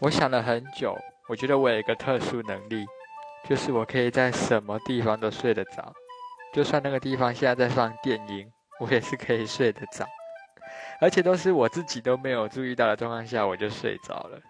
我想了很久我觉得我有一个特殊能力就是我可以在什么地方都睡得着。就算那个地方现在在放电影我也是可以睡得着。而且都是我自己都没有注意到的状况下我就睡着了。